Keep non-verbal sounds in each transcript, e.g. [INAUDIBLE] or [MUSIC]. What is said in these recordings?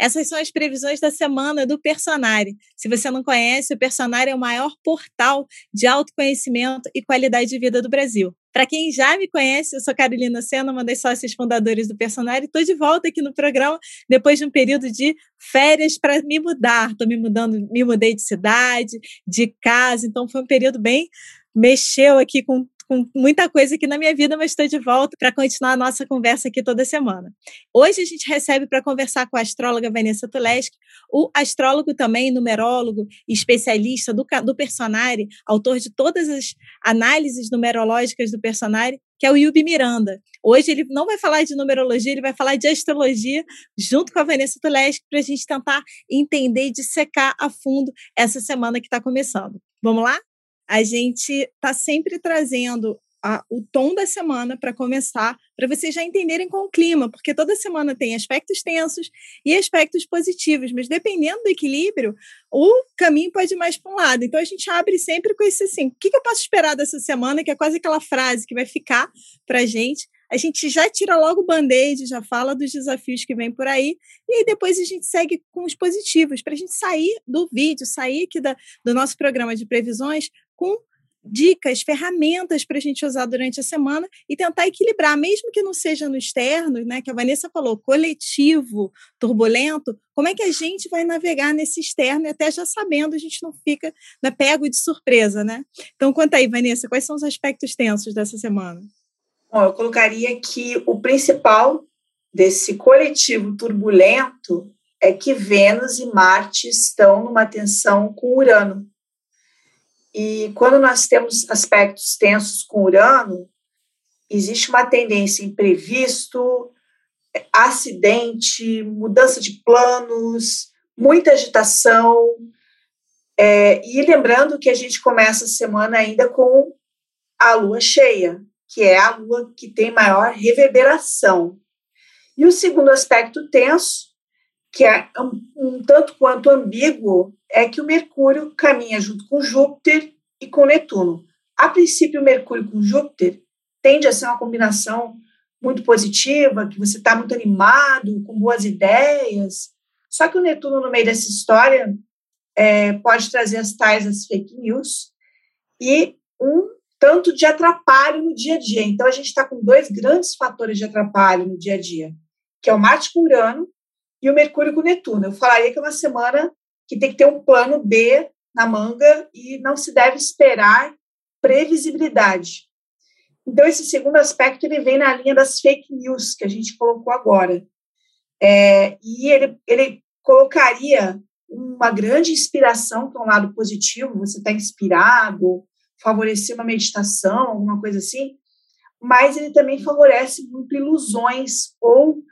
Essas são as previsões da semana do Personari. Se você não conhece, o Personari é o maior portal de autoconhecimento e qualidade de vida do Brasil. Para quem já me conhece, eu sou Carolina Sena, uma das sócias fundadoras do Personari. Estou de volta aqui no programa depois de um período de férias para me mudar. Estou me mudando, me mudei de cidade, de casa, então foi um período bem mexeu aqui com com muita coisa aqui na minha vida, mas estou de volta para continuar a nossa conversa aqui toda semana. Hoje a gente recebe para conversar com a astróloga Vanessa Tuleski, o astrólogo também, numerólogo especialista do, do Personari, autor de todas as análises numerológicas do Personari, que é o Yubi Miranda. Hoje ele não vai falar de numerologia, ele vai falar de astrologia, junto com a Vanessa Tuleski, para a gente tentar entender e dissecar a fundo essa semana que está começando. Vamos lá? A gente está sempre trazendo a, o tom da semana para começar, para vocês já entenderem com o clima, porque toda semana tem aspectos tensos e aspectos positivos, mas dependendo do equilíbrio, o caminho pode ir mais para um lado. Então a gente abre sempre com esse assim: o que, que eu posso esperar dessa semana? Que é quase aquela frase que vai ficar para a gente. A gente já tira logo o band-aid, já fala dos desafios que vem por aí, e aí depois a gente segue com os positivos, para a gente sair do vídeo, sair aqui da, do nosso programa de previsões com dicas, ferramentas para a gente usar durante a semana e tentar equilibrar, mesmo que não seja no externo, né? Que a Vanessa falou, coletivo, turbulento, como é que a gente vai navegar nesse externo e até já sabendo, a gente não fica né, pego de surpresa, né? Então, conta aí, Vanessa, quais são os aspectos tensos dessa semana? Bom, eu colocaria que o principal desse coletivo turbulento é que Vênus e Marte estão numa tensão com Urano. E quando nós temos aspectos tensos com Urano, existe uma tendência imprevisto, acidente, mudança de planos, muita agitação. É, e lembrando que a gente começa a semana ainda com a lua cheia, que é a lua que tem maior reverberação. E o segundo aspecto tenso, que é um, um tanto quanto ambíguo, é que o Mercúrio caminha junto com Júpiter e com Netuno. A princípio, Mercúrio com Júpiter tende a ser uma combinação muito positiva, que você está muito animado, com boas ideias. Só que o Netuno, no meio dessa história, é, pode trazer as tais as fake news e um tanto de atrapalho no dia a dia. Então, a gente está com dois grandes fatores de atrapalho no dia a dia, que é o Marte com Urano e o Mercúrio com Netuno. Eu falaria que é uma semana que tem que ter um plano B na manga e não se deve esperar previsibilidade. Então, esse segundo aspecto ele vem na linha das fake news que a gente colocou agora. É, e ele, ele colocaria uma grande inspiração, que é um lado positivo, você está inspirado, favorecer uma meditação, alguma coisa assim, mas ele também favorece muito ilusões ou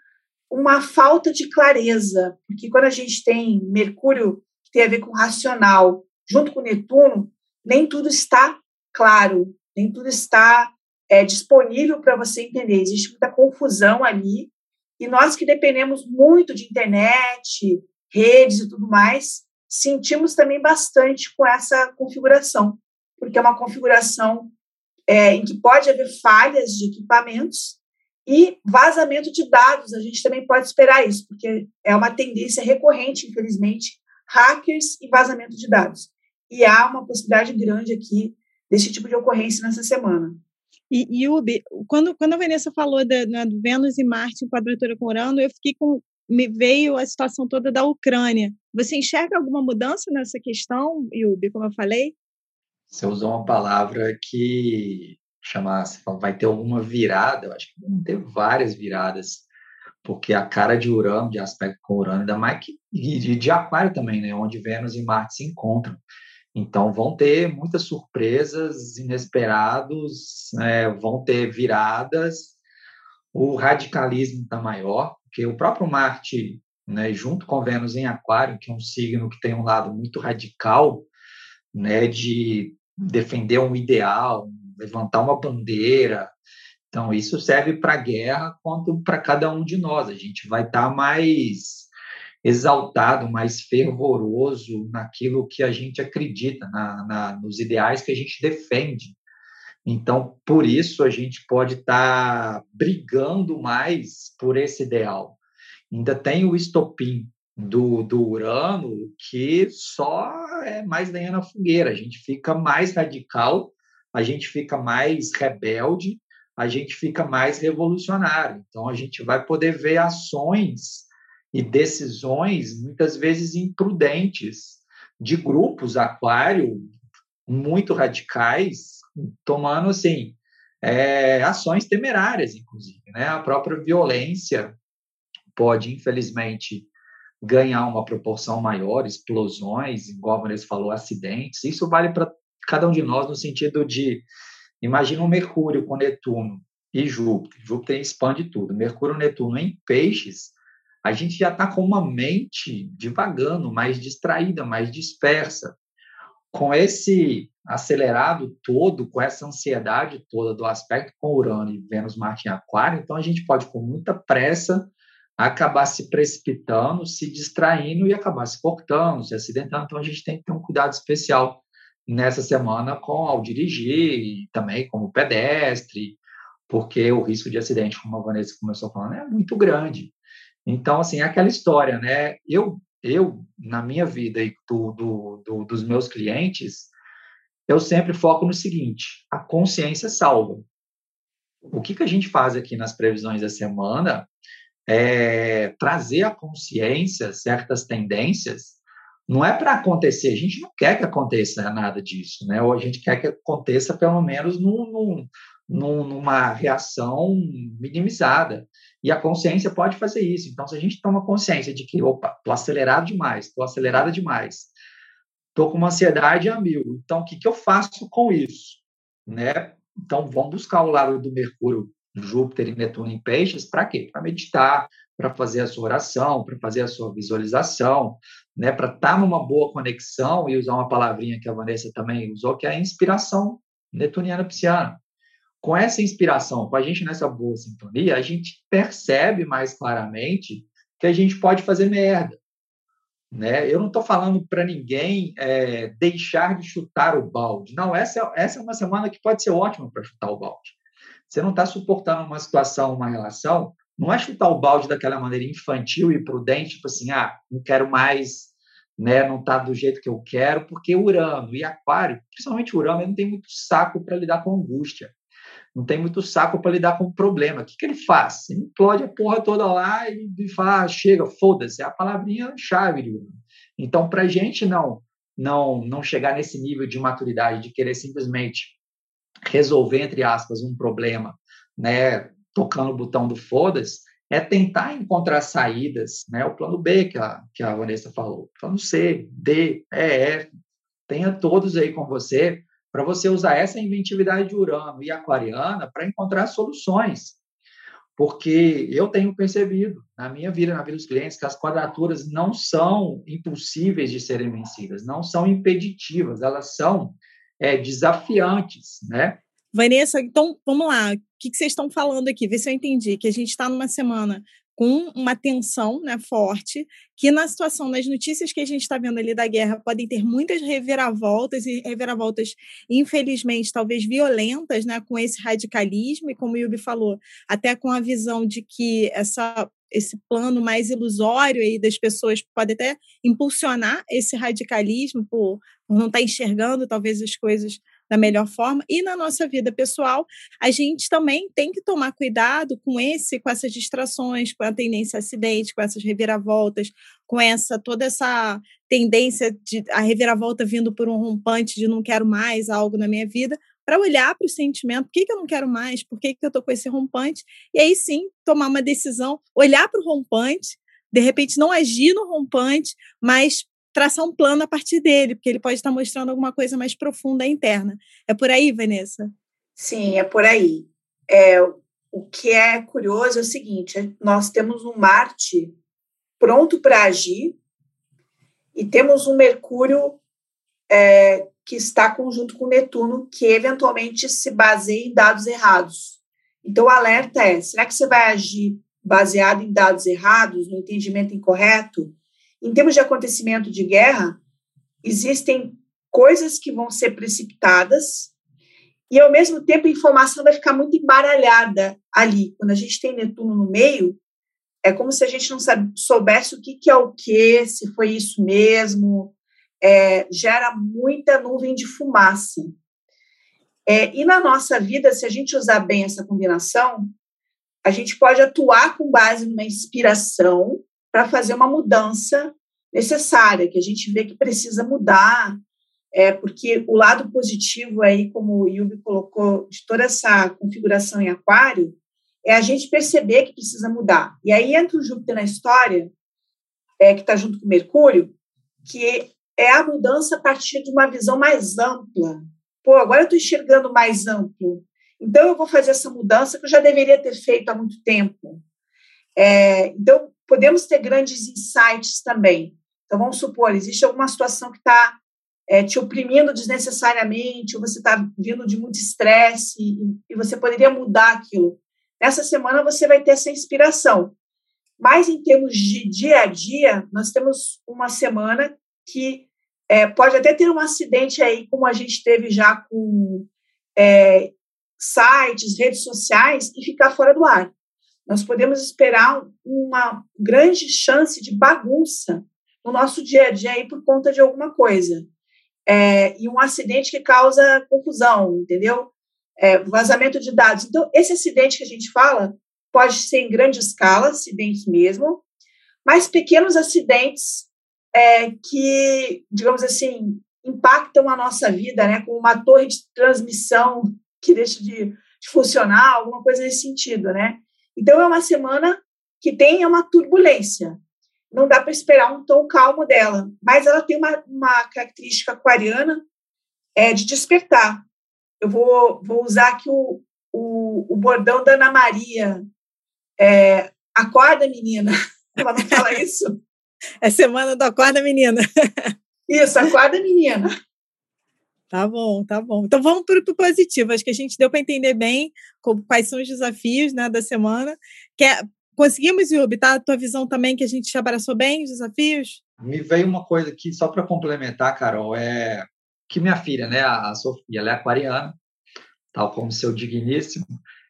uma falta de clareza, porque quando a gente tem Mercúrio que tem a ver com racional, junto com Netuno, nem tudo está claro, nem tudo está é, disponível para você entender. Existe muita confusão ali. E nós que dependemos muito de internet, redes e tudo mais, sentimos também bastante com essa configuração, porque é uma configuração é, em que pode haver falhas de equipamentos e vazamento de dados. A gente também pode esperar isso, porque é uma tendência recorrente, infelizmente, hackers e vazamento de dados. E há uma possibilidade grande aqui desse tipo de ocorrência nessa semana. E, Yubi, quando, quando a Vanessa falou da, né, do Vênus e Marte em quadratura com Urano, eu fiquei com. Me veio a situação toda da Ucrânia. Você enxerga alguma mudança nessa questão, Yubi, como eu falei? Você usou uma palavra que chamasse, vai ter alguma virada, eu acho que vão ter várias viradas porque a cara de Urano, de aspecto com Urano, ainda mais que de, de Aquário também, né, onde Vênus e Marte se encontram. Então vão ter muitas surpresas, inesperados, né, vão ter viradas. O radicalismo está maior, porque o próprio Marte, né, junto com Vênus em Aquário, que é um signo que tem um lado muito radical, né, de defender um ideal, levantar uma bandeira, então, isso serve para a guerra quanto para cada um de nós. A gente vai estar tá mais exaltado, mais fervoroso naquilo que a gente acredita, na, na, nos ideais que a gente defende. Então, por isso, a gente pode estar tá brigando mais por esse ideal. Ainda tem o estopim do, do Urano que só é mais lenha na fogueira. A gente fica mais radical, a gente fica mais rebelde, a gente fica mais revolucionário. Então, a gente vai poder ver ações e decisões, muitas vezes imprudentes, de grupos aquário muito radicais, tomando assim é, ações temerárias, inclusive. Né? A própria violência pode, infelizmente, ganhar uma proporção maior, explosões, igual a Vanessa falou, acidentes. Isso vale para cada um de nós no sentido de, imagina um Mercúrio com Netuno e Júpiter. Júpiter expande tudo. Mercúrio e Netuno em peixes, a gente já está com uma mente divagando, mais distraída, mais dispersa. Com esse acelerado todo, com essa ansiedade toda do aspecto com Urano e Vênus, Marte em Aquário, então a gente pode, com muita pressa, acabar se precipitando, se distraindo e acabar se cortando, se acidentando. Então a gente tem que ter um cuidado especial nessa semana com ao dirigir e também como pedestre, porque o risco de acidente, como a Vanessa começou falando, é muito grande. Então, assim, é aquela história, né? Eu, eu na minha vida e do, do, do, dos meus clientes, eu sempre foco no seguinte: a consciência salva. O que, que a gente faz aqui nas previsões da semana é trazer à consciência certas tendências. Não é para acontecer, a gente não quer que aconteça nada disso, né? Ou a gente quer que aconteça pelo menos num, num, numa reação minimizada. E a consciência pode fazer isso. Então, se a gente toma consciência de que, opa, estou acelerado demais, estou acelerada demais, estou com uma ansiedade a mil. Então, o que, que eu faço com isso? Né? Então, vamos buscar o lado do Mercúrio, Júpiter e Netuno em peixes, para quê? Para meditar, para fazer a sua oração, para fazer a sua visualização, né? para estar tá numa boa conexão e usar uma palavrinha que a Vanessa também usou, que é a inspiração netuniana pisciana. Com essa inspiração, com a gente nessa boa sintonia, a gente percebe mais claramente que a gente pode fazer merda. Né? Eu não estou falando para ninguém é, deixar de chutar o balde. Não, essa, essa é uma semana que pode ser ótima para chutar o balde. Você não está suportando uma situação, uma relação, não é chutar o balde daquela maneira infantil e prudente, tipo assim, ah, não quero mais, né, não está do jeito que eu quero, porque Urano e Aquário, principalmente Urano, ele não tem muito saco para lidar com angústia não tem muito saco para lidar com o problema. O que, que ele faz? Ele implode a porra toda lá e, e fala, ah, chega, foda-se, é a palavrinha chave. Então, para gente não, não, não chegar nesse nível de maturidade, de querer simplesmente resolver, entre aspas, um problema, né, tocando o botão do foda-se, é tentar encontrar saídas, né, o plano B que a, que a Vanessa falou, plano C, D, E, F, tenha todos aí com você, para você usar essa inventividade de Urano e aquariana para encontrar soluções. Porque eu tenho percebido na minha vida, na vida dos clientes, que as quadraturas não são impossíveis de serem vencidas, não são impeditivas, elas são é, desafiantes, né? Vanessa, então vamos lá. O que, vocês estão falando aqui? Vê se eu entendi. Que a gente está numa semana com uma tensão né, forte, que na situação, nas notícias que a gente está vendo ali da guerra, podem ter muitas reviravoltas, e reviravoltas, infelizmente, talvez violentas, né, com esse radicalismo, e como o Yubi falou, até com a visão de que essa esse plano mais ilusório aí das pessoas pode até impulsionar esse radicalismo por não estar tá enxergando talvez as coisas da melhor forma. E na nossa vida pessoal, a gente também tem que tomar cuidado com esse, com essas distrações, com a tendência a acidente, com essas reviravoltas, com essa toda essa tendência de a reviravolta vindo por um rompante de não quero mais algo na minha vida, para olhar para o sentimento, por que, que eu não quero mais, por que, que eu estou com esse rompante, e aí sim tomar uma decisão, olhar para o rompante, de repente não agir no rompante, mas traçar um plano a partir dele, porque ele pode estar mostrando alguma coisa mais profunda interna. É por aí, Vanessa? Sim, é por aí. É, o que é curioso é o seguinte: nós temos um Marte pronto para agir e temos um Mercúrio é, que está conjunto com Netuno, que eventualmente se baseia em dados errados. Então, o alerta é: será que você vai agir baseado em dados errados, no entendimento incorreto? Em termos de acontecimento de guerra, existem coisas que vão ser precipitadas e, ao mesmo tempo, a informação vai ficar muito embaralhada ali. Quando a gente tem Netuno no meio, é como se a gente não soubesse o que, que é o que, se foi isso mesmo, é, gera muita nuvem de fumaça. É, e na nossa vida, se a gente usar bem essa combinação, a gente pode atuar com base numa inspiração para fazer uma mudança necessária, que a gente vê que precisa mudar, é, porque o lado positivo aí, como o Yubi colocou, de toda essa configuração em aquário, é a gente perceber que precisa mudar. E aí entra o Júpiter na história, é, que está junto com Mercúrio, que é a mudança a partir de uma visão mais ampla. Pô, agora eu estou enxergando mais amplo. Então, eu vou fazer essa mudança que eu já deveria ter feito há muito tempo. É, então, podemos ter grandes insights também. Então, vamos supor, existe alguma situação que está é, te oprimindo desnecessariamente, ou você está vindo de muito estresse, e, e você poderia mudar aquilo. Nessa semana, você vai ter essa inspiração. Mas, em termos de dia a dia, nós temos uma semana que é, pode até ter um acidente aí, como a gente teve já com é, sites, redes sociais, e ficar fora do ar. Nós podemos esperar uma grande chance de bagunça no nosso dia a dia aí por conta de alguma coisa. É, e um acidente que causa confusão, entendeu? É, vazamento de dados. Então, esse acidente que a gente fala pode ser em grande escala, acidentes mesmo, mas pequenos acidentes é, que, digamos assim, impactam a nossa vida, né, como uma torre de transmissão que deixa de, de funcionar, alguma coisa nesse sentido, né? Então é uma semana que tem uma turbulência. Não dá para esperar um tom calmo dela, mas ela tem uma, uma característica aquariana é, de despertar. Eu vou, vou usar aqui o, o, o bordão da Ana Maria. É, acorda, menina. [LAUGHS] Ela não fala isso? É semana do Acorda Menina. Isso, Acorda Menina. Tá bom, tá bom. Então vamos para o positivo. Acho que a gente deu para entender bem quais são os desafios né, da semana. Quer, conseguimos, Yubi, tá? A tua visão também que a gente abraçou bem os desafios? Me veio uma coisa aqui, só para complementar, Carol, é que minha filha, né, a Sofia, ela é aquariana, tal como seu digníssimo,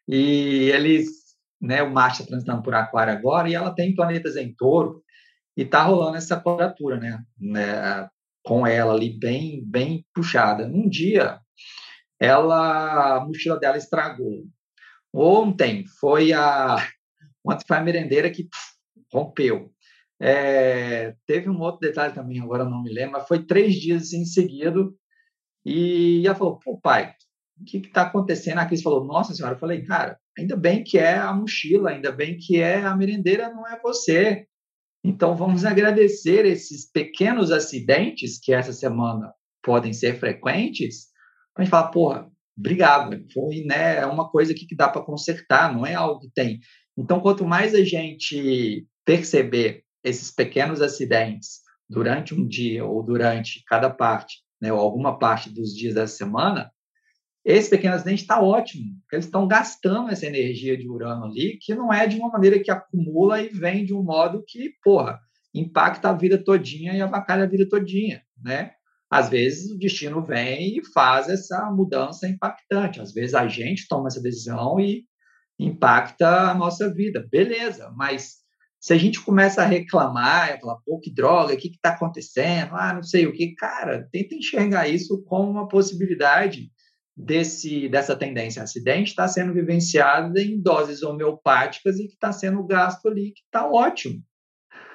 e eles, né, o Marte está transitando por aquário agora, e ela tem planetas em touro, e tá rolando essa quadratura, né? né? Com ela ali bem, bem puxada. Um dia, ela, a mochila dela estragou. Ontem foi a, ontem foi a merendeira que pff, rompeu. É, teve um outro detalhe também, agora não me lembro, mas foi três dias em seguida e ela falou, pô, pai, o que está acontecendo? A Cris falou, nossa senhora, eu falei, cara, ainda bem que é a mochila, ainda bem que é a merendeira, não é você. Então, vamos agradecer esses pequenos acidentes que essa semana podem ser frequentes, a gente fala, porra, obrigado, foi né, é uma coisa que dá para consertar, não é algo que tem. Então, quanto mais a gente perceber esses pequenos acidentes durante um dia ou durante cada parte, né, ou alguma parte dos dias da semana, esse pequeno acidente está ótimo, eles estão gastando essa energia de Urano ali, que não é de uma maneira que acumula e vem de um modo que, porra, impacta a vida todinha e avacalha a vida todinha, né? Às vezes o destino vem e faz essa mudança impactante. Às vezes a gente toma essa decisão e impacta a nossa vida. Beleza, mas se a gente começa a reclamar, e falar, pô, que droga, o que está acontecendo? Ah, não sei o que. Cara, tenta enxergar isso como uma possibilidade desse, dessa tendência acidente está sendo vivenciada em doses homeopáticas e que está sendo gasto ali, que está ótimo.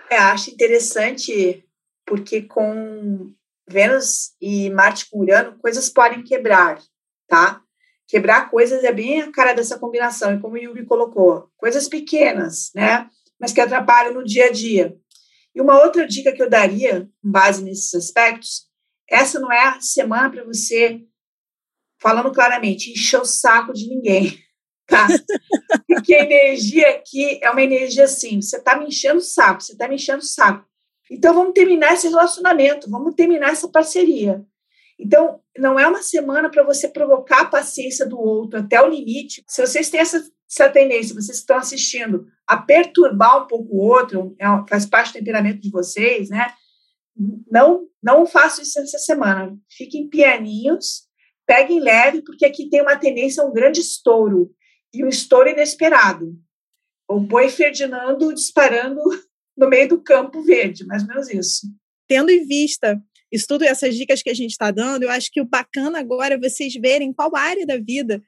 É, acho interessante porque com Vênus e Marte com Urano, coisas podem quebrar, tá? Quebrar coisas é bem a cara dessa combinação, e como o Yuri colocou, coisas pequenas, né? Mas que atrapalham no dia a dia. E uma outra dica que eu daria, com base nesses aspectos, essa não é a semana para você falando claramente, encher o saco de ninguém, [LAUGHS] tá? Porque a energia aqui é uma energia assim, você tá me enchendo o saco, você tá me enchendo o saco. Então vamos terminar esse relacionamento, vamos terminar essa parceria. Então, não é uma semana para você provocar a paciência do outro até o limite. Se vocês têm essa, essa tendência, vocês estão assistindo, a perturbar um pouco o outro, é, faz parte do temperamento de vocês, né? Não, não façam isso essa semana. Fiquem pianinhos, peguem leve, porque aqui tem uma tendência a um grande estouro, e um estouro inesperado. o boi Ferdinando disparando [LAUGHS] no meio do campo verde, mais ou menos isso. Tendo em vista isso tudo, essas dicas que a gente está dando, eu acho que o bacana agora é vocês verem qual área da vida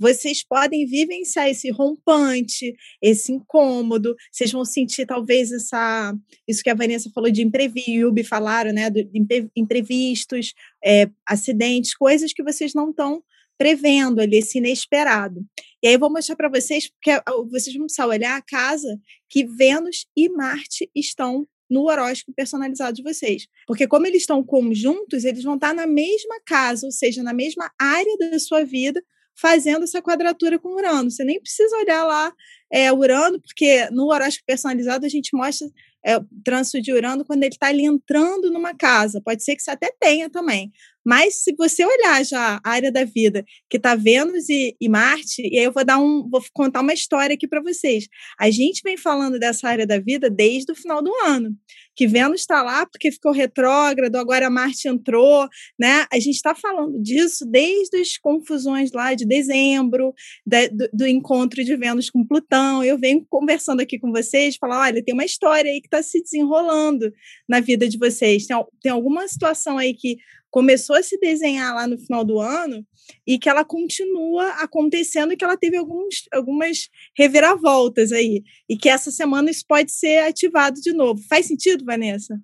vocês podem vivenciar esse rompante, esse incômodo, vocês vão sentir talvez essa, isso que a Vanessa falou de imprevisto, falaram, né, de imprevistos, é, acidentes, coisas que vocês não estão prevendo ali, esse inesperado. E aí eu vou mostrar para vocês, porque vocês vão precisar olhar a casa que Vênus e Marte estão no horóscopo personalizado de vocês. Porque como eles estão conjuntos, eles vão estar na mesma casa, ou seja, na mesma área da sua vida, fazendo essa quadratura com Urano. Você nem precisa olhar lá é, Urano, porque no horóscopo personalizado a gente mostra é, o trânsito de Urano quando ele está ali entrando numa casa. Pode ser que você até tenha também. Mas se você olhar já a área da vida que está Vênus e, e, Marte, e aí eu vou dar um, vou contar uma história aqui para vocês. A gente vem falando dessa área da vida desde o final do ano, que Vênus está lá porque ficou retrógrado, agora Marte entrou, né? A gente está falando disso desde as confusões lá de dezembro, do, do, encontro de Vênus com Plutão. Eu venho conversando aqui com vocês, falar, olha, tem uma história aí que está se desenrolando na vida de vocês. Tem, tem alguma situação aí que começou a se desenhar lá no final do ano e que ela continua acontecendo e que ela teve alguns, algumas reviravoltas aí. E que essa semana isso pode ser ativado de novo. Faz sentido, Vanessa?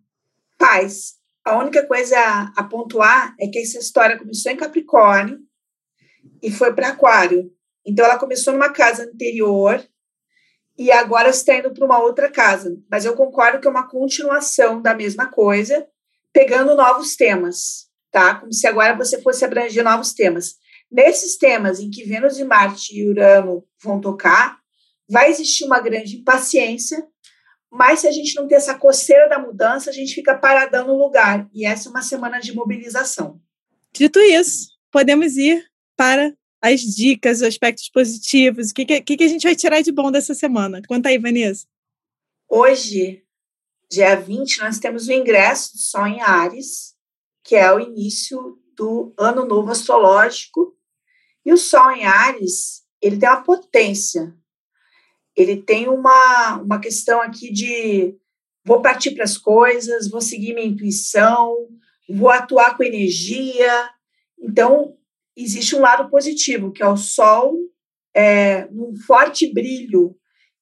Faz. A única coisa a, a pontuar é que essa história começou em Capricórnio e foi para Aquário. Então ela começou numa casa anterior e agora está indo para uma outra casa. Mas eu concordo que é uma continuação da mesma coisa, pegando novos temas tá? Como se agora você fosse abranger novos temas. Nesses temas em que Vênus e Marte e Urano vão tocar, vai existir uma grande impaciência, mas se a gente não ter essa coceira da mudança, a gente fica paradão no lugar. E essa é uma semana de mobilização. Dito isso, podemos ir para as dicas, os aspectos positivos. O que, que, que a gente vai tirar de bom dessa semana? Conta aí, Vanessa. Hoje, dia 20, nós temos o ingresso do Sol em Ares, que é o início do ano novo astrológico. E o Sol em Ares, ele tem uma potência. Ele tem uma, uma questão aqui de vou partir para as coisas, vou seguir minha intuição, vou atuar com energia. Então, existe um lado positivo, que é o Sol é, num forte brilho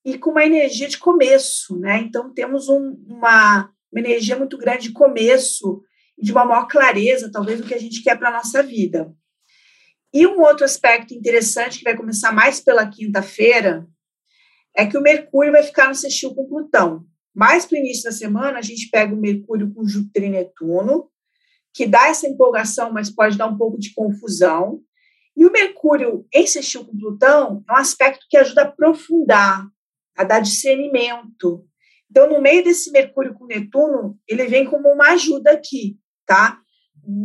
e com uma energia de começo, né? Então, temos um, uma, uma energia muito grande de começo, de uma maior clareza, talvez, do que a gente quer para a nossa vida. E um outro aspecto interessante, que vai começar mais pela quinta-feira, é que o Mercúrio vai ficar no sextil com Plutão. Mais para o início da semana, a gente pega o Mercúrio com Júpiter e Netuno, que dá essa empolgação, mas pode dar um pouco de confusão. E o Mercúrio em sextil com Plutão é um aspecto que ajuda a aprofundar, a dar discernimento. Então, no meio desse Mercúrio com Netuno, ele vem como uma ajuda aqui tá?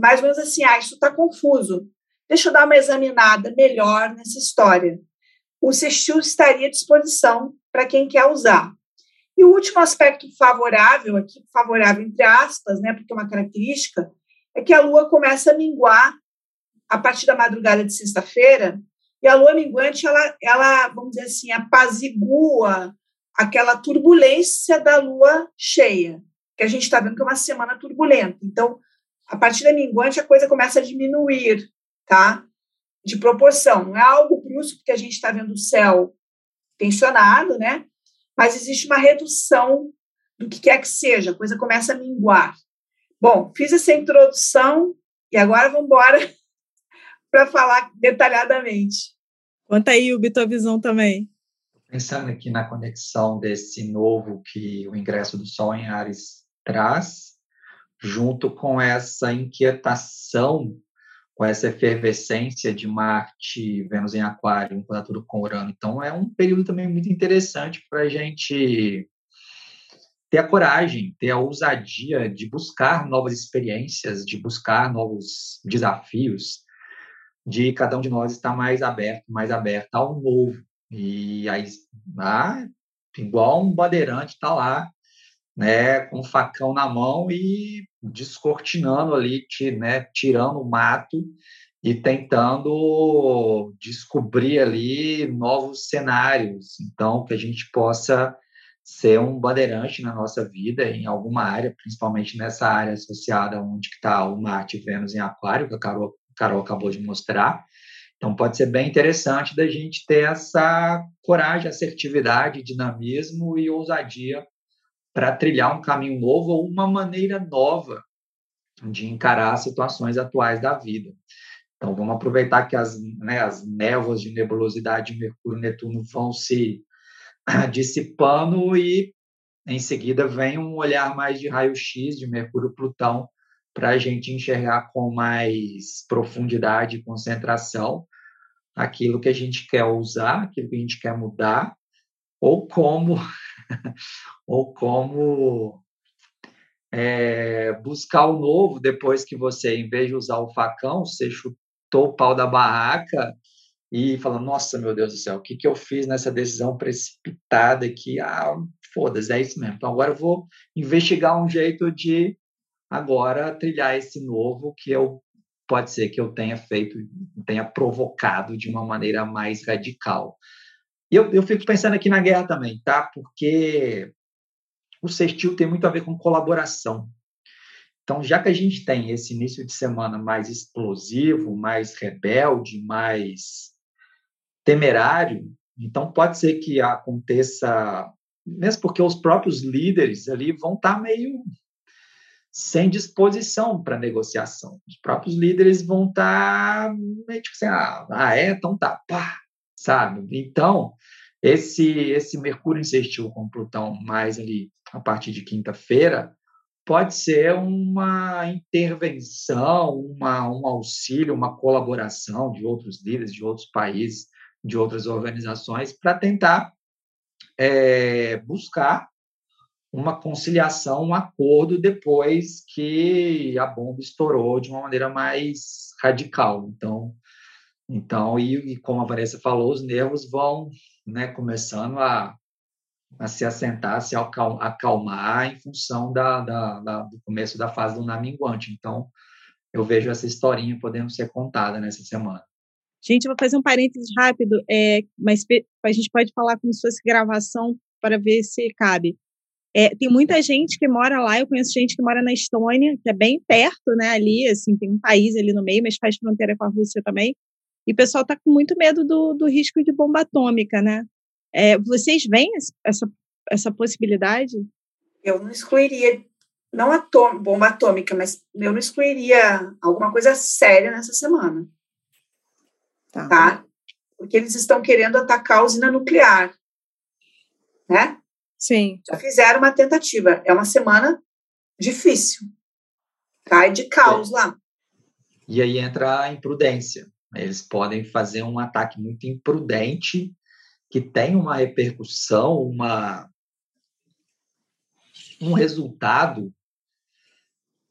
Mais ou menos assim, ah, isso está confuso. Deixa eu dar uma examinada melhor nessa história. O sextil estaria à disposição para quem quer usar. E o último aspecto favorável, aqui favorável entre aspas, né, porque é uma característica, é que a lua começa a minguar a partir da madrugada de sexta-feira, e a lua minguante, ela, ela, vamos dizer assim, apazigua aquela turbulência da lua cheia, que a gente está vendo que é uma semana turbulenta. Então, a partir da minguante, a coisa começa a diminuir, tá? De proporção. Não é algo brusco, porque a gente está vendo o céu tensionado, né? Mas existe uma redução do que quer que seja, a coisa começa a minguar. Bom, fiz essa introdução e agora vamos embora [LAUGHS] para falar detalhadamente. Conta aí, o tua visão também. Pensando aqui na conexão desse novo que o ingresso do Sol em Ares traz, junto com essa inquietação, com essa efervescência de Marte, Vênus em Aquário, em quadratura com Urano. Então, é um período também muito interessante para a gente ter a coragem, ter a ousadia de buscar novas experiências, de buscar novos desafios, de cada um de nós estar mais aberto, mais aberto ao novo. E aí, ah, igual um bandeirante está lá né, com o facão na mão e descortinando ali, né, tirando o mato e tentando descobrir ali novos cenários, então que a gente possa ser um bandeirante na nossa vida em alguma área, principalmente nessa área associada onde está o Marte Vênus em Aquário, que a Carol, Carol acabou de mostrar. Então pode ser bem interessante da gente ter essa coragem, assertividade, dinamismo e ousadia para trilhar um caminho novo ou uma maneira nova de encarar as situações atuais da vida. Então, vamos aproveitar que as, né, as névoas de nebulosidade de Mercúrio e Netuno vão se [CLEARS THROAT] dissipando e, em seguida, vem um olhar mais de raio-x de Mercúrio e Plutão para a gente enxergar com mais profundidade e concentração aquilo que a gente quer usar, aquilo que a gente quer mudar, ou como, [LAUGHS] ou como é, buscar o novo depois que você, em vez de usar o facão, você chutou o pau da barraca e falou, nossa, meu Deus do céu, o que, que eu fiz nessa decisão precipitada aqui? Ah, foda-se, é isso mesmo. Então, agora eu vou investigar um jeito de agora trilhar esse novo que eu pode ser que eu tenha feito, tenha provocado de uma maneira mais radical. E eu, eu fico pensando aqui na guerra também, tá? Porque o sextil tem muito a ver com colaboração. Então, já que a gente tem esse início de semana mais explosivo, mais rebelde, mais temerário, então pode ser que aconteça, mesmo porque os próprios líderes ali vão estar tá meio sem disposição para negociação. Os próprios líderes vão estar tá meio tipo assim, ah, ah, é, então tá, pá, sabe? Então, esse esse Mercúrio insistiu com Plutão mais ali a partir de quinta-feira, pode ser uma intervenção, uma, um auxílio, uma colaboração de outros líderes, de outros países, de outras organizações, para tentar é, buscar uma conciliação, um acordo depois que a bomba estourou de uma maneira mais radical. Então, então e, e como a Vanessa falou, os nervos vão né, começando a, a se assentar, a se acalmar em função da, da, da, do começo da fase do minguante. Então, eu vejo essa historinha podendo ser contada nessa semana. Gente, eu vou fazer um parênteses rápido, é, mas a gente pode falar como se fosse gravação para ver se cabe. É, tem muita gente que mora lá, eu conheço gente que mora na Estônia, que é bem perto, né, ali, assim, tem um país ali no meio, mas faz fronteira com a Rússia também, e o pessoal está com muito medo do, do risco de bomba atômica, né? É, vocês veem essa, essa possibilidade? Eu não excluiria, não atom, bomba atômica, mas eu não excluiria alguma coisa séria nessa semana. Tá. tá? Porque eles estão querendo atacar a usina nuclear, né? Sim. Já fizeram uma tentativa. É uma semana difícil. Cai de caos é. lá. E aí entra a imprudência. Eles podem fazer um ataque muito imprudente que tem uma repercussão, uma, um resultado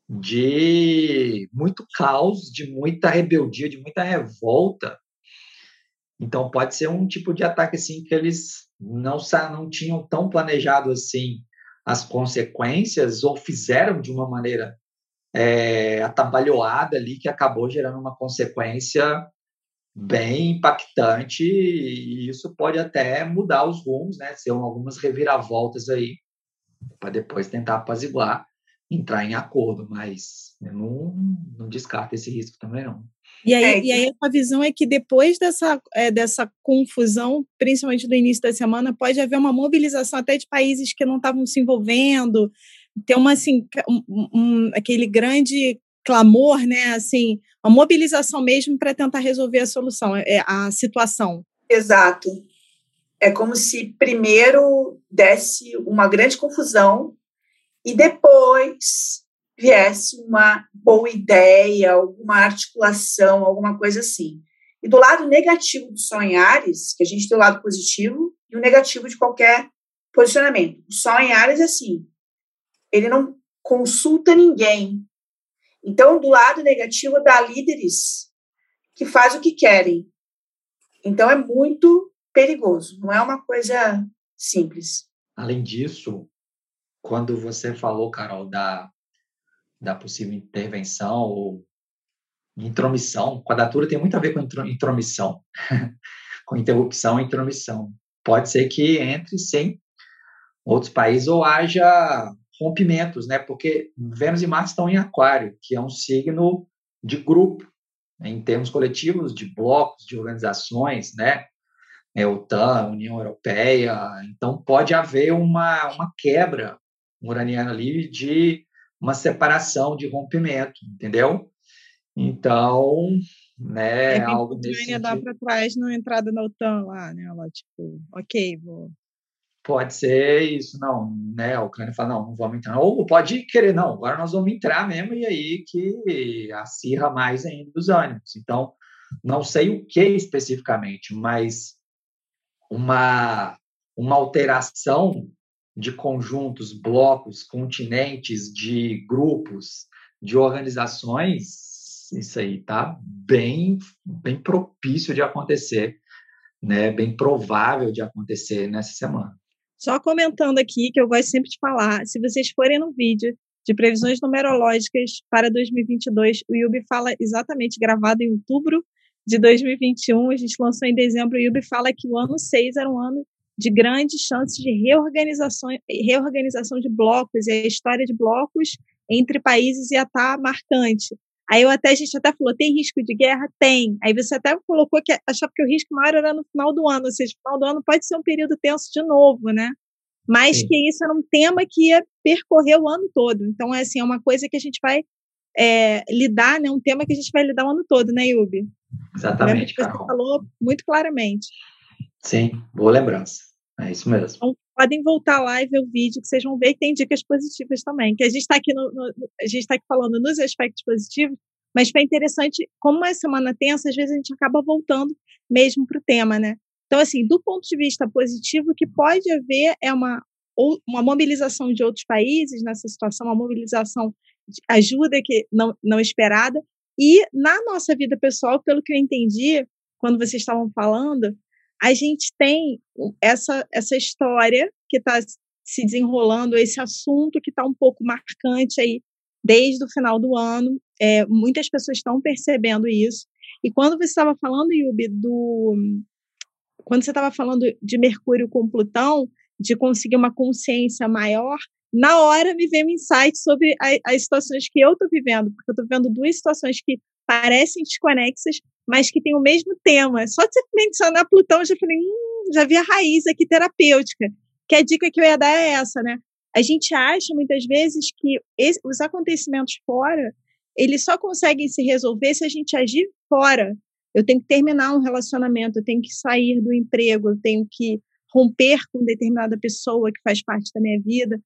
de muito caos, de muita rebeldia, de muita revolta. Então pode ser um tipo de ataque assim que eles não não tinham tão planejado assim as consequências ou fizeram de uma maneira é, atabalhoada ali que acabou gerando uma consequência bem impactante e isso pode até mudar os rumos, né? Ser algumas reviravoltas aí para depois tentar apaziguar, entrar em acordo, mas eu não, não descarto esse risco também não. E aí, é. e aí a visão é que depois dessa, é, dessa confusão, principalmente do início da semana, pode haver uma mobilização até de países que não estavam se envolvendo, ter uma assim, um, um, aquele grande clamor, né? Assim, uma mobilização mesmo para tentar resolver a solução, é, a situação. Exato. É como se primeiro desse uma grande confusão e depois viesse uma boa ideia, alguma articulação, alguma coisa assim. E do lado negativo dos sonhares, que a gente tem o lado positivo e o negativo de qualquer posicionamento. O sonhares é assim, ele não consulta ninguém, então, do lado negativo, dá líderes que fazem o que querem. Então, é muito perigoso, não é uma coisa simples. Além disso, quando você falou, Carol, da, da possível intervenção ou intromissão. Quadratura tem muito a ver com intromissão, [LAUGHS] com interrupção e intromissão. Pode ser que entre sem outros países ou haja rompimentos, né? Porque Vênus e Marte estão em Aquário, que é um signo de grupo, né? em termos coletivos, de blocos, de organizações, né? É, OTAN, União Europeia. Então, pode haver uma, uma quebra uraniana ali de uma separação, de rompimento, entendeu? Então, né, é algo desse dá para trás na entrada na OTAN lá, né? Ela, tipo, ok, vou pode ser isso, não, né? A Ucrânia fala, não, não vamos entrar. Ou pode querer, não, agora nós vamos entrar mesmo, e aí que acirra mais ainda os ânimos. Então, não sei o que especificamente, mas uma, uma alteração de conjuntos, blocos, continentes, de grupos, de organizações, isso aí tá bem, bem propício de acontecer, né? Bem provável de acontecer nessa semana. Só comentando aqui, que eu gosto sempre de falar, se vocês forem no vídeo de previsões numerológicas para 2022, o Yubi fala exatamente, gravado em outubro de 2021, a gente lançou em dezembro, o Yubi fala que o ano 6 era um ano de grandes chances de reorganização, reorganização de blocos, e a história de blocos entre países ia estar tá marcante. Aí eu até, a gente até falou, tem risco de guerra? Tem. Aí você até colocou que achava que o risco maior era no final do ano, ou seja, no final do ano pode ser um período tenso de novo, né? Mas Sim. que isso era um tema que ia percorrer o ano todo. Então, é assim, é uma coisa que a gente vai é, lidar, né? Um tema que a gente vai lidar o ano todo, né, Yubi? Exatamente, Você falou muito claramente. Sim, boa lembrança. É isso mesmo. Então, podem voltar lá e ver o vídeo, que vocês vão ver que tem dicas positivas também. Que a gente está aqui, no, no, a gente tá aqui falando nos aspectos positivos, mas foi interessante, como é semana tensa, às vezes a gente acaba voltando mesmo para o tema, né? Então, assim, do ponto de vista positivo, o que pode haver é uma, uma mobilização de outros países nessa situação, uma mobilização de ajuda que não, não esperada. E na nossa vida pessoal, pelo que eu entendi, quando vocês estavam falando, a gente tem essa, essa história que está se desenrolando, esse assunto que está um pouco marcante aí desde o final do ano. É, muitas pessoas estão percebendo isso. E quando você estava falando, Yubi, do. Quando você estava falando de Mercúrio com Plutão, de conseguir uma consciência maior, na hora me veio um insight sobre a, as situações que eu estou vivendo, porque eu estou vivendo duas situações que parecem desconexas, mas que têm o mesmo tema. Só de você mencionar Plutão, eu já falei, hum, já vi a raiz aqui terapêutica. Que a dica que eu ia dar é essa, né? A gente acha muitas vezes que esse, os acontecimentos fora, eles só conseguem se resolver se a gente agir fora. Eu tenho que terminar um relacionamento, eu tenho que sair do emprego, eu tenho que romper com determinada pessoa que faz parte da minha vida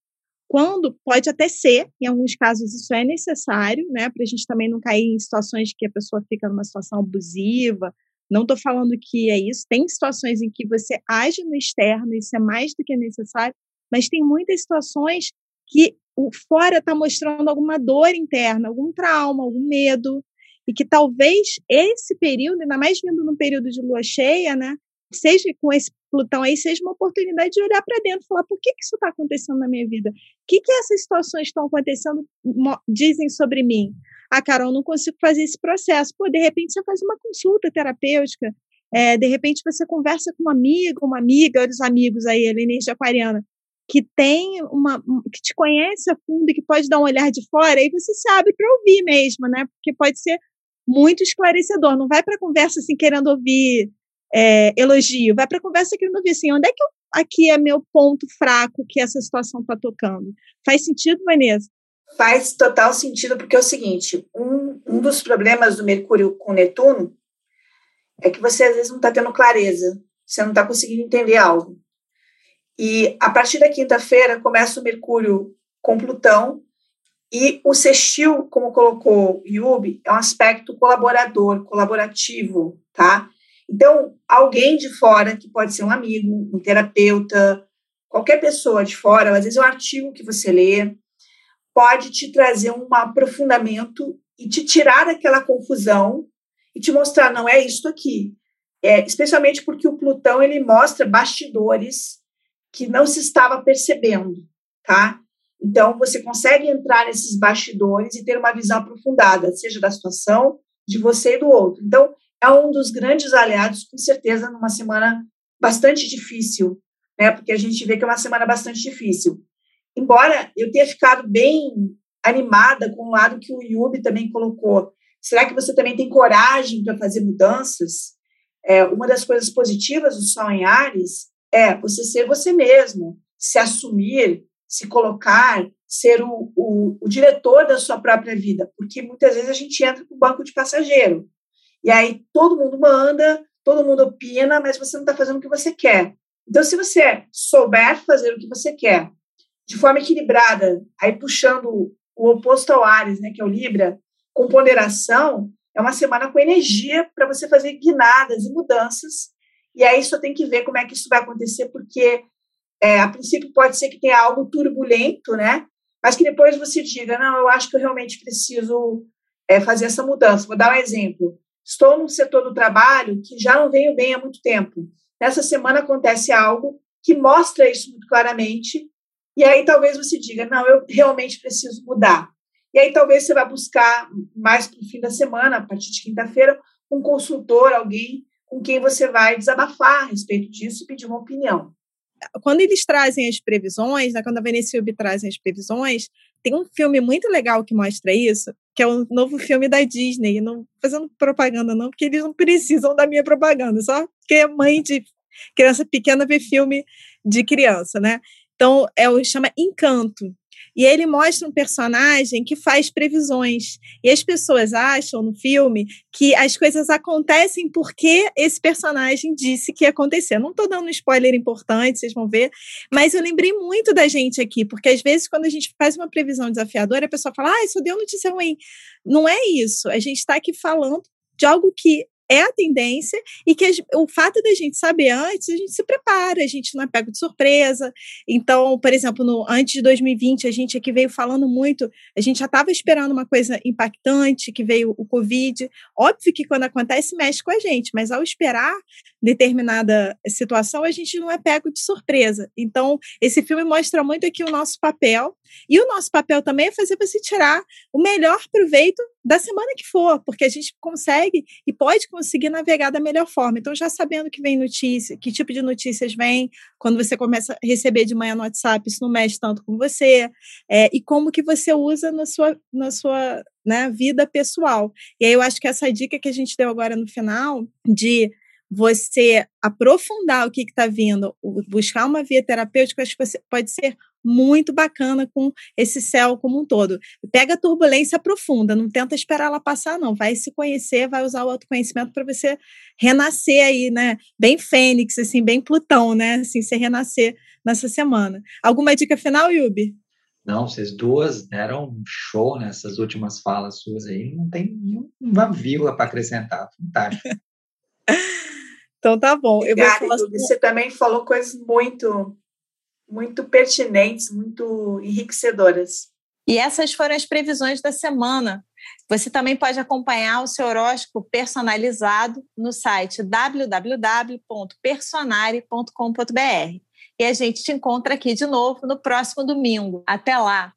quando pode até ser, em alguns casos isso é necessário, né, para a gente também não cair em situações que a pessoa fica numa situação abusiva. Não estou falando que é isso. Tem situações em que você age no externo, isso é mais do que necessário, mas tem muitas situações que o fora está mostrando alguma dor interna, algum trauma, algum medo, e que talvez esse período, ainda mais vindo num período de lua cheia, né, seja com esse Plutão aí, seja uma oportunidade de olhar para dentro e falar por que, que isso está acontecendo na minha vida? Que, que essas situações estão acontecendo, dizem sobre mim? Ah, Carol, não consigo fazer esse processo. Pô, de repente você faz uma consulta terapêutica, é, de repente você conversa com um amigo, uma amiga, os amigos aí, a energia aquariana, que tem uma, que te conhece a fundo e que pode dar um olhar de fora, aí você se abre para ouvir mesmo, né? Porque pode ser muito esclarecedor. Não vai para conversa assim querendo ouvir é, elogio, vai para conversa querendo ver assim, onde é que eu, aqui é meu ponto fraco que essa situação está tocando? Faz sentido, Vanessa? Faz total sentido, porque é o seguinte: um, um dos problemas do Mercúrio com Netuno é que você às vezes não está tendo clareza, você não está conseguindo entender algo. E a partir da quinta-feira começa o Mercúrio com Plutão, e o sextil, como colocou Yubi, é um aspecto colaborador, colaborativo, tá? Então, alguém de fora, que pode ser um amigo, um terapeuta, qualquer pessoa de fora, às vezes é um artigo que você lê, pode te trazer um aprofundamento e te tirar daquela confusão e te mostrar, não é isso aqui. É, especialmente porque o Plutão ele mostra bastidores que não se estava percebendo, tá? Então você consegue entrar nesses bastidores e ter uma visão aprofundada, seja da situação de você e do outro. Então, é um dos grandes aliados, com certeza, numa semana bastante difícil, né? Porque a gente vê que é uma semana bastante difícil. Embora eu tenha ficado bem animada com o lado que o Yubi também colocou. Será que você também tem coragem para fazer mudanças? É, uma das coisas positivas do Sol em Ares é você ser você mesmo, se assumir, se colocar, ser o, o, o diretor da sua própria vida, porque muitas vezes a gente entra no banco de passageiro. E aí todo mundo manda, todo mundo opina, mas você não está fazendo o que você quer. Então, se você souber fazer o que você quer, de forma equilibrada, aí puxando o oposto ao Ares, né, que é o Libra, com ponderação, é uma semana com energia para você fazer guinadas e mudanças. E aí só tem que ver como é que isso vai acontecer, porque é, a princípio pode ser que tenha algo turbulento, né? Mas que depois você diga, não, eu acho que eu realmente preciso é, fazer essa mudança. Vou dar um exemplo. Estou num setor do trabalho que já não venho bem há muito tempo. Nessa semana acontece algo que mostra isso muito claramente, e aí talvez você diga, não, eu realmente preciso mudar. E aí talvez você vá buscar mais para o fim da semana, a partir de quinta-feira, um consultor, alguém com quem você vai desabafar a respeito disso e pedir uma opinião. Quando eles trazem as previsões, né, quando a Veneciube trazem as previsões, tem um filme muito legal que mostra isso, que é o um novo filme da Disney. Não fazendo propaganda, não, porque eles não precisam da minha propaganda, só porque é mãe de criança pequena vê filme de criança, né? Então, é o chama Encanto. E ele mostra um personagem que faz previsões. E as pessoas acham no filme que as coisas acontecem porque esse personagem disse que ia acontecer. Não estou dando um spoiler importante, vocês vão ver. Mas eu lembrei muito da gente aqui, porque às vezes, quando a gente faz uma previsão desafiadora, a pessoa fala: ah, isso deu notícia ruim. Não é isso. A gente está aqui falando de algo que é a tendência e que o fato da gente saber antes, a gente se prepara, a gente não é pego de surpresa. Então, por exemplo, no, antes de 2020, a gente aqui veio falando muito, a gente já estava esperando uma coisa impactante, que veio o Covid. Óbvio que quando acontece, mexe com a gente, mas ao esperar determinada situação, a gente não é pego de surpresa. Então, esse filme mostra muito aqui o nosso papel, e o nosso papel também é fazer você tirar o melhor proveito da semana que for, porque a gente consegue e pode conseguir navegar da melhor forma. Então, já sabendo que vem notícia, que tipo de notícias vem, quando você começa a receber de manhã no WhatsApp, isso não mexe tanto com você, é, e como que você usa na sua, na sua né, vida pessoal. E aí eu acho que essa dica que a gente deu agora no final, de você aprofundar o que está vindo, buscar uma via terapêutica, acho que pode ser muito bacana com esse céu como um todo. Pega a turbulência profunda, não tenta esperar ela passar, não. Vai se conhecer, vai usar o autoconhecimento para você renascer aí, né? Bem fênix, assim, bem Plutão, né? Assim, você renascer nessa semana. Alguma dica final, Yubi? Não, vocês duas deram um show nessas últimas falas suas aí. Não tem uma vírgula para acrescentar. Fantástico. [LAUGHS] então tá bom. Obrigada, Eu vou falar... Você também falou coisas muito muito pertinentes, muito enriquecedoras. E essas foram as previsões da semana. Você também pode acompanhar o seu horóscopo personalizado no site www.personare.com.br. E a gente te encontra aqui de novo no próximo domingo. Até lá!